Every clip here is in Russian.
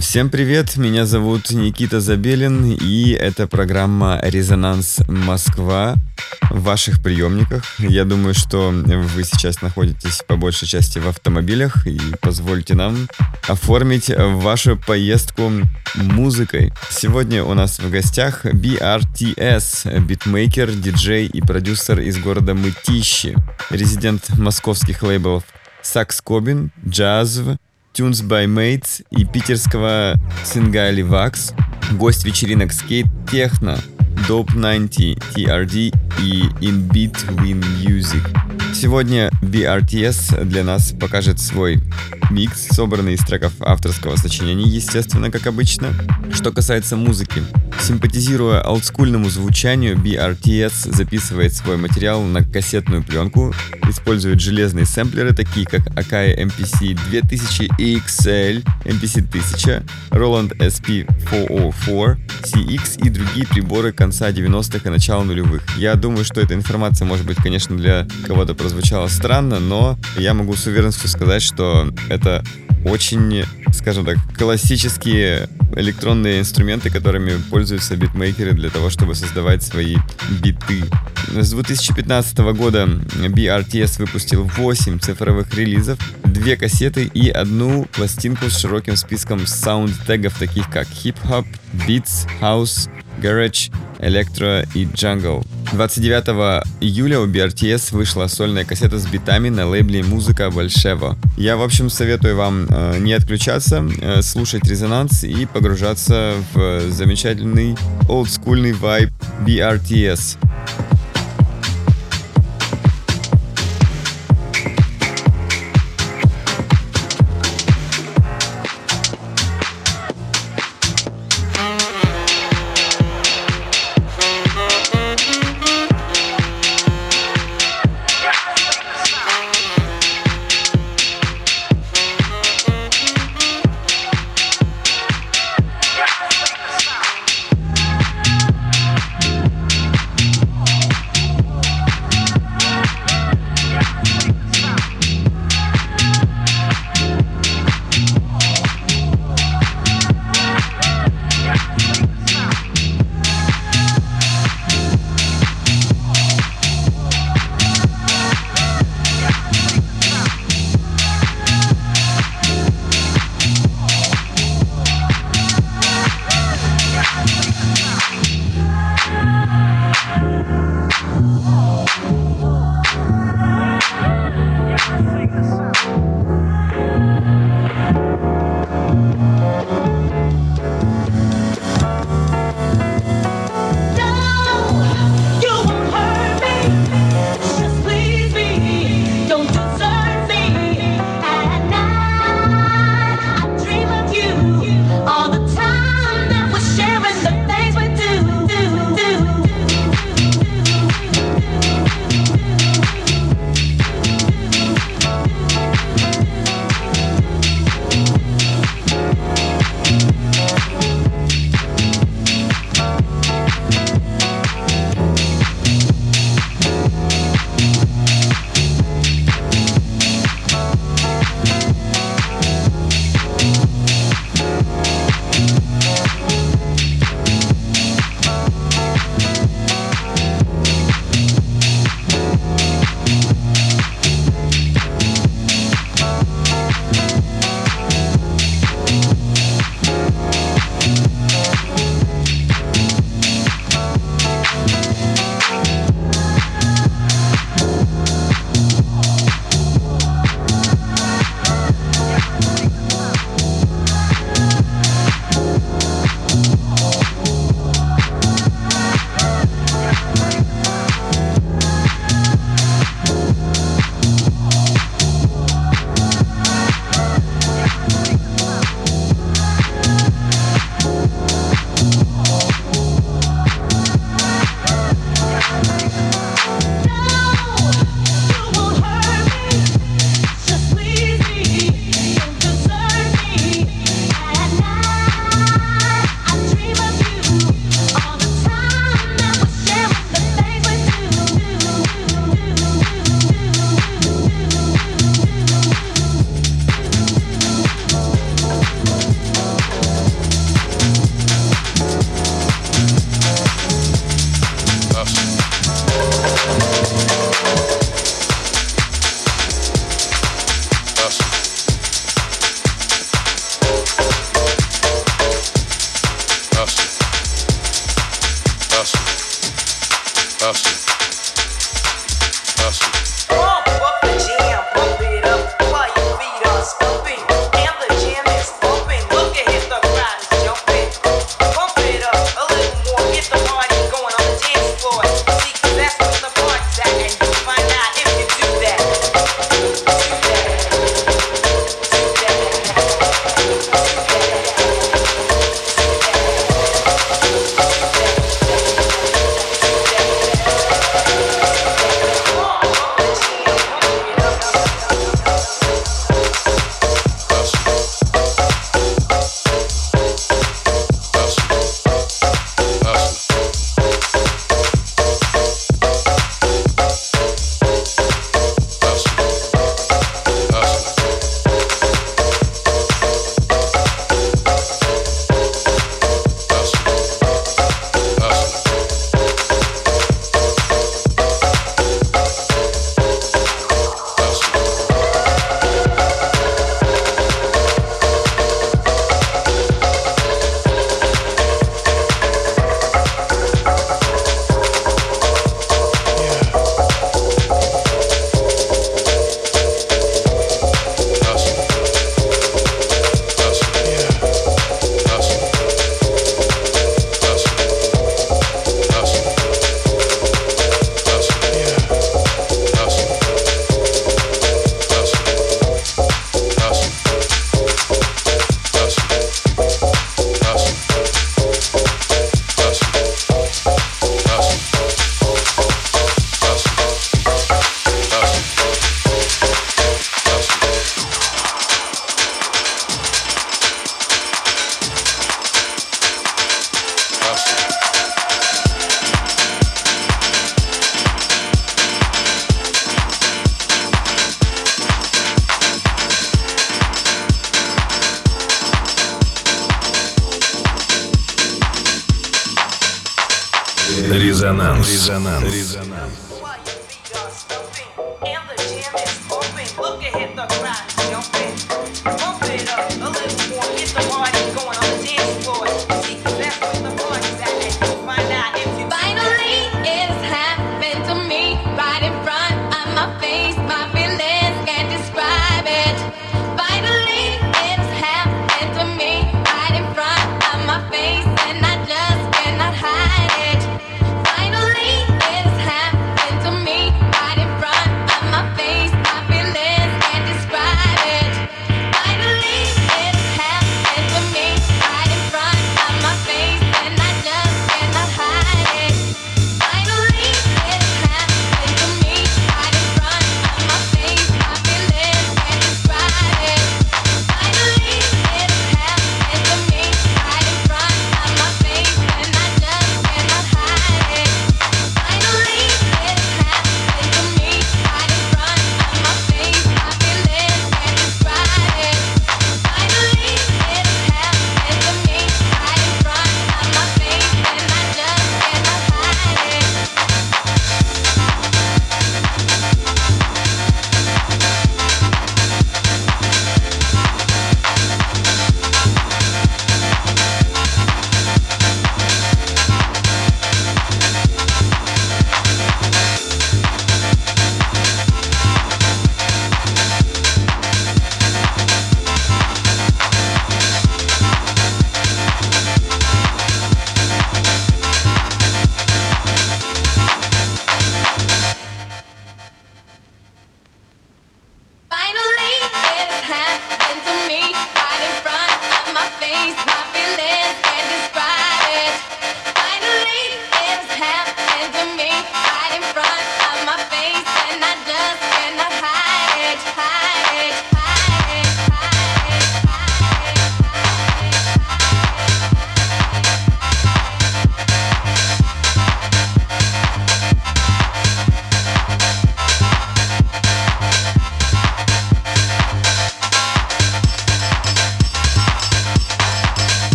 Всем привет, меня зовут Никита Забелин, и это программа «Резонанс Москва» в ваших приемниках. Я думаю, что вы сейчас находитесь по большей части в автомобилях, и позвольте нам оформить вашу поездку музыкой. Сегодня у нас в гостях BRTS, битмейкер, диджей и продюсер из города Мытищи, резидент московских лейблов Сакс Кобин, Джазв, Tunes by Mates и питерского Сингали Вакс, гость вечеринок Skate Techno, Dope 90, TRD и In Between Music. Сегодня BRTS для нас покажет свой микс, собранный из треков авторского сочинения, естественно, как обычно. Что касается музыки, симпатизируя олдскульному звучанию, BRTS записывает свой материал на кассетную пленку, использует железные сэмплеры, такие как Akai MPC 2000 EXL, MPC 1000, Roland SP404, CX и другие приборы конца 90-х и начала нулевых. Я думаю, что эта информация может быть, конечно, для кого-то прозвучала странно, но я могу с уверенностью сказать, что это очень, скажем так, классические электронные инструменты, которыми пользуются битмейкеры для того, чтобы создавать свои биты. С 2015 года BRTS выпустил 8 цифровых релизов, 2 кассеты и одну пластинку с широким списком саунд-тегов, таких как хип-хоп, beats, house, garage, электро и джангл. 29 июля у BRTS вышла сольная кассета с битами на лейбле «Музыка Большево». Я, в общем, советую вам э, не отключаться, э, слушать резонанс и погружаться в замечательный олдскульный вайб BRTS.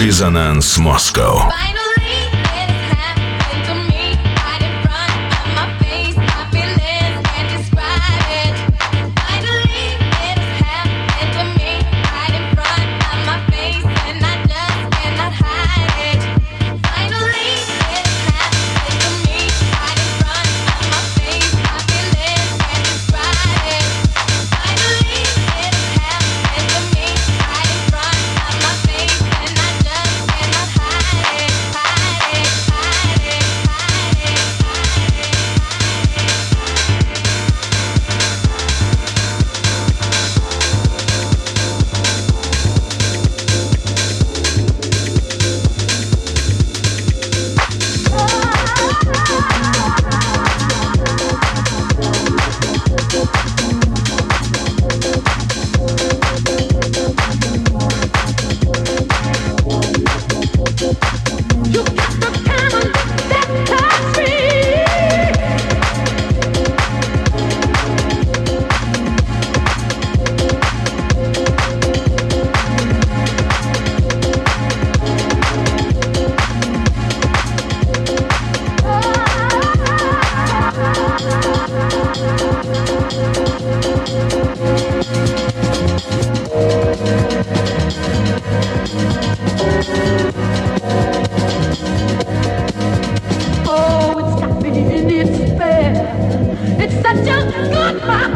Резонанс Москва. such a good mom.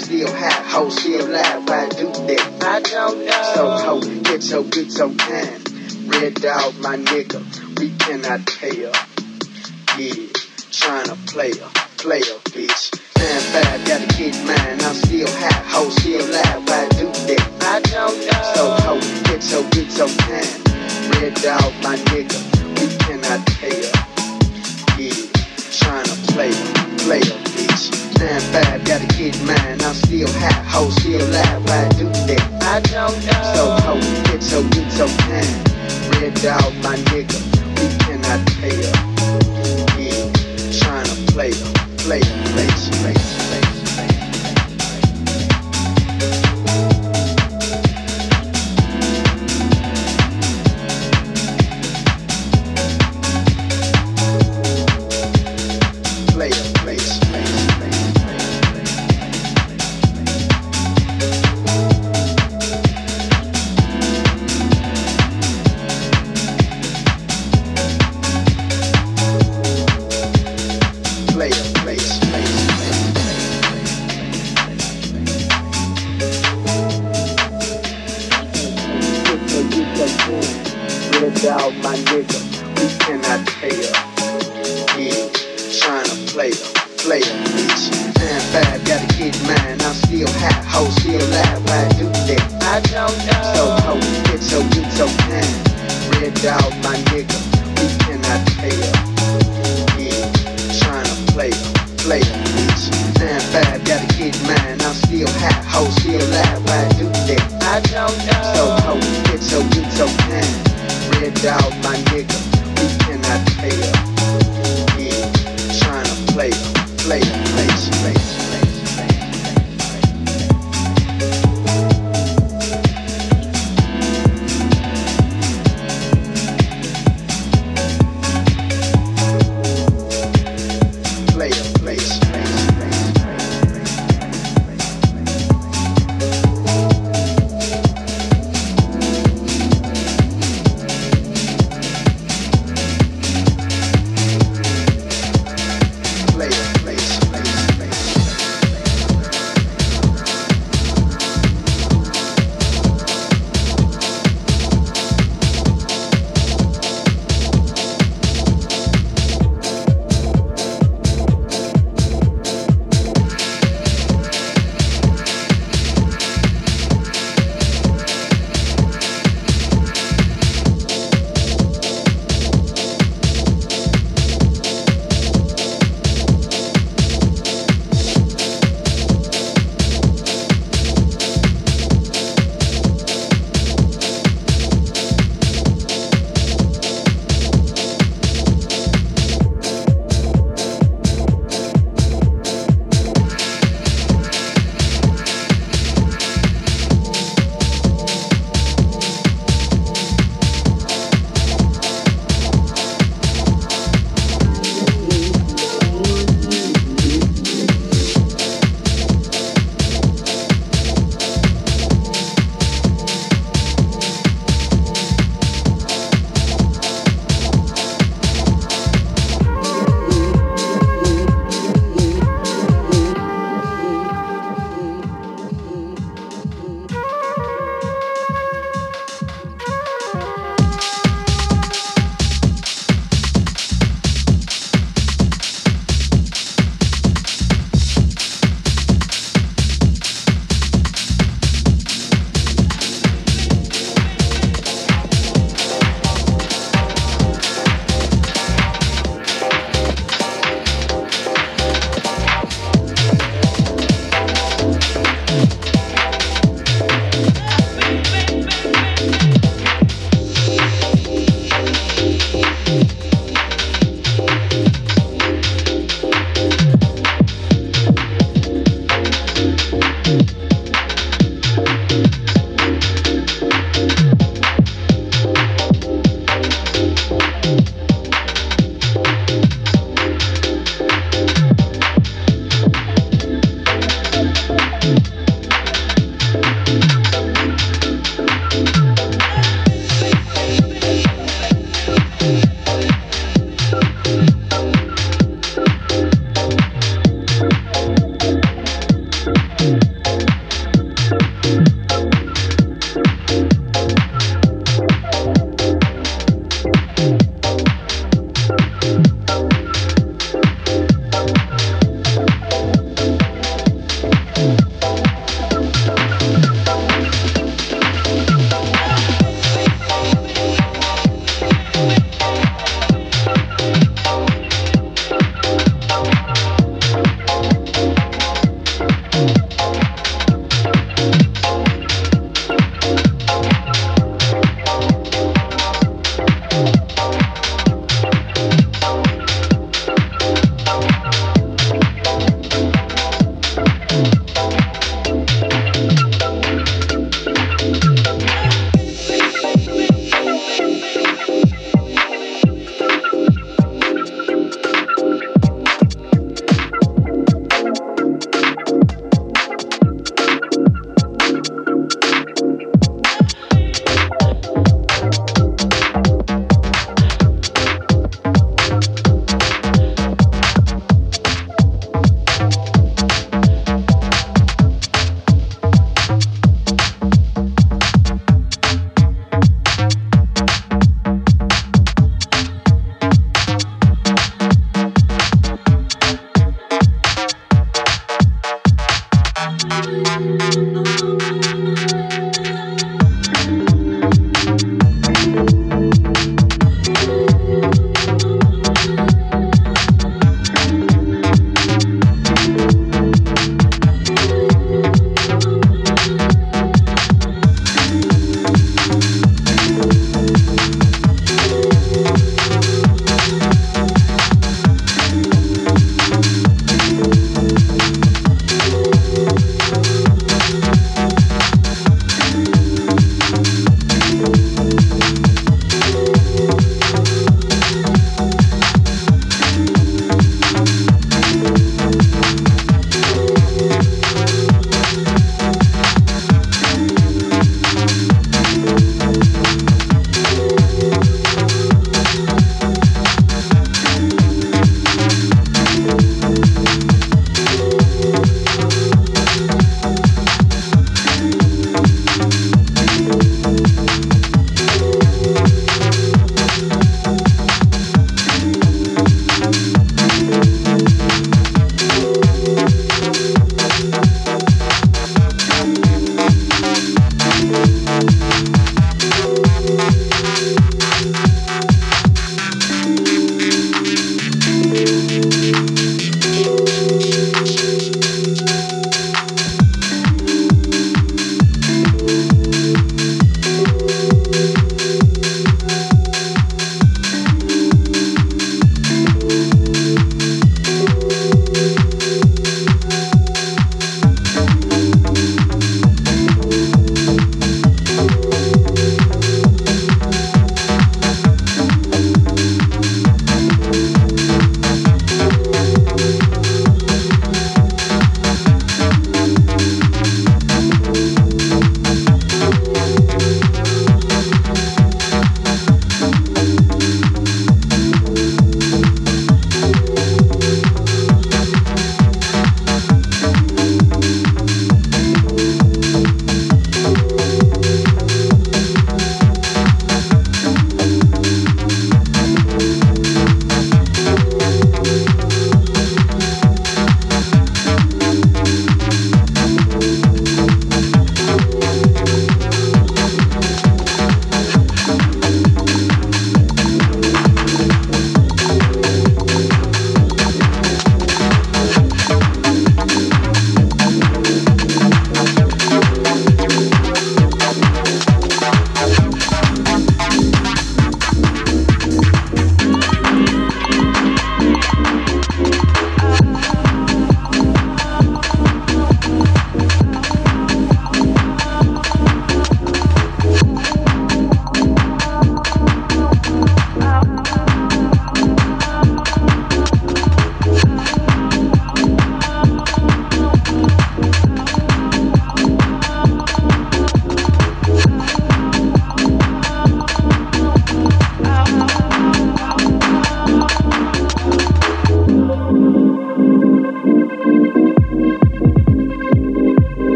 Still hot, ho, still live. Why do that? I don't know. So, ho, get your good so kind. Red out my nigga, we cannot her. Yeah, tryna play her, play her, bitch. Man, five, gotta get mine. I'm still hot, ho, still live. Why do that? I don't know. So, ho, get your good so kind. Red out my nigga, we cannot her. Yeah, tryna play her, play her, Nine five, gotta get mine. I'm still hot, ho, still live. Why do that? I don't know. So ho, get so get so kind. Red out my nigga, we cannot her. Yeah, play her, play her, play her, play her, play her, real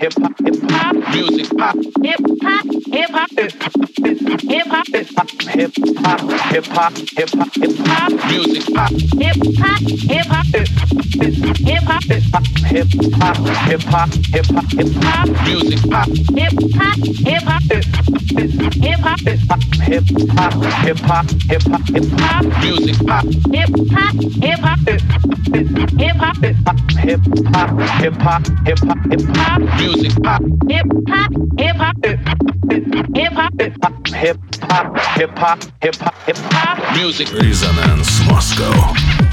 hip hop, hip hop, music pop, hip hop, hip hop, hip hop, hip hop, hip hop, hip hop, hip hop, hip hop, hip hop, music pop, hip hop, hip hop, hip hop, hip hop, hip hop, hip hop, hip hop, hip hop, music pop, hip hop, hip hop, hip hop, hip hop, hip hop, hip hop, hip hop, hip hop, hip hop, music, hip hop, hip hop, hip hop, hip hop, hip hop, hip hop, hip hop, hip hop, hip hop, hip hop, hip hop, hip hop, hip hop, hip hop, hip hop, hip hop, music. Resonance Moscow.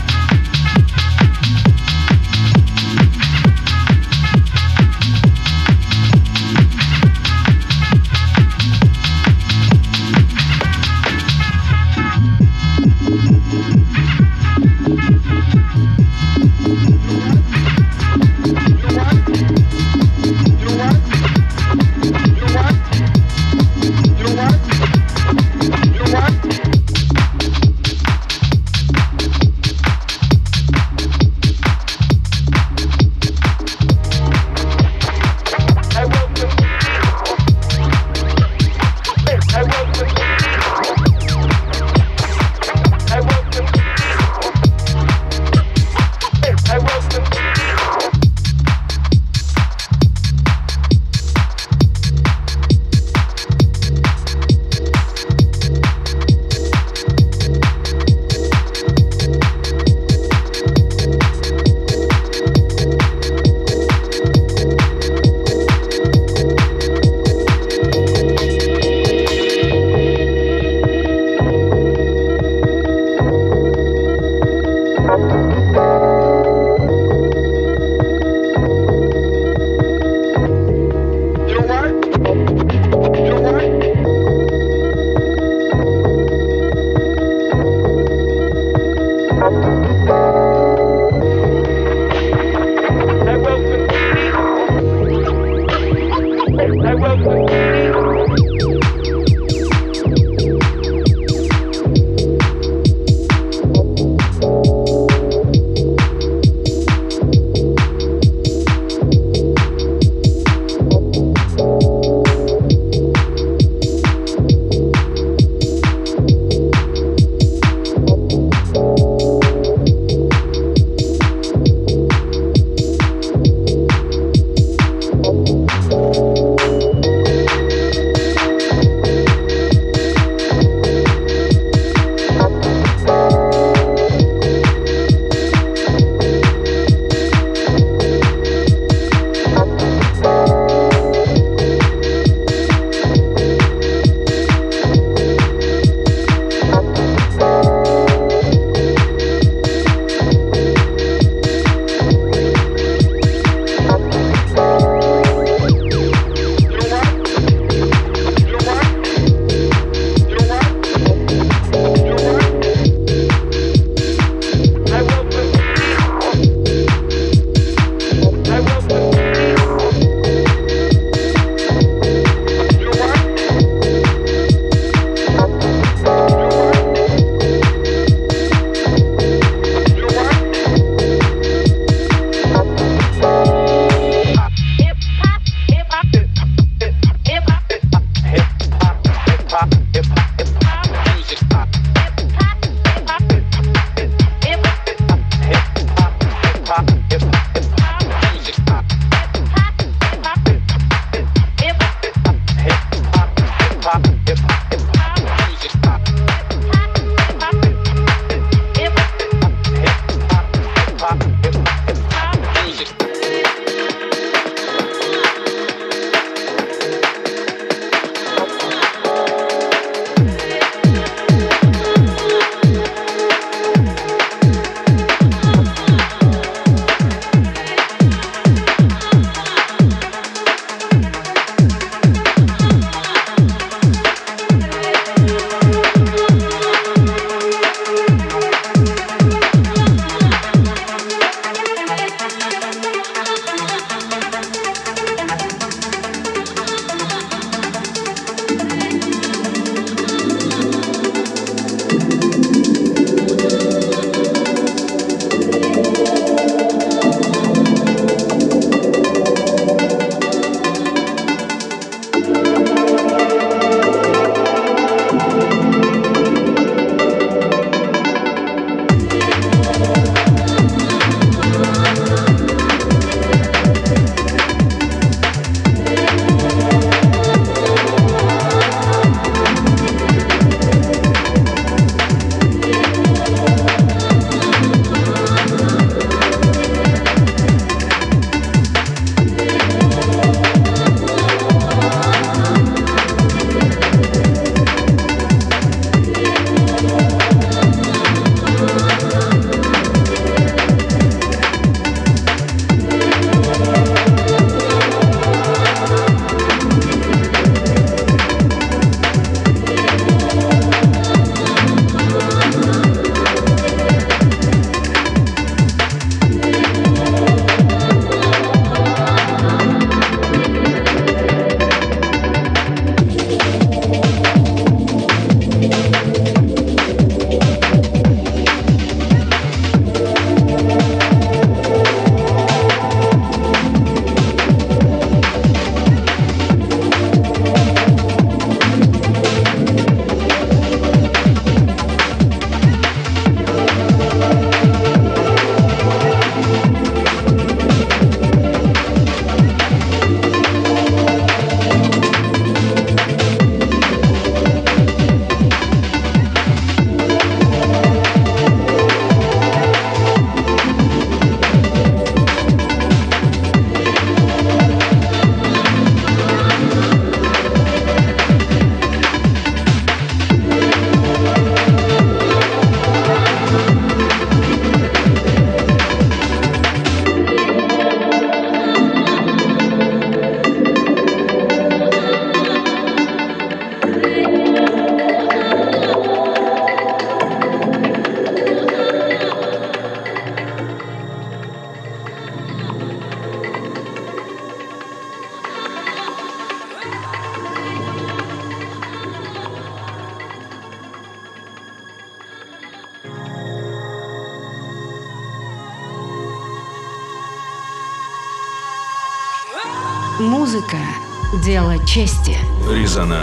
pop.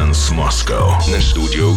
Резонанс Москва на студию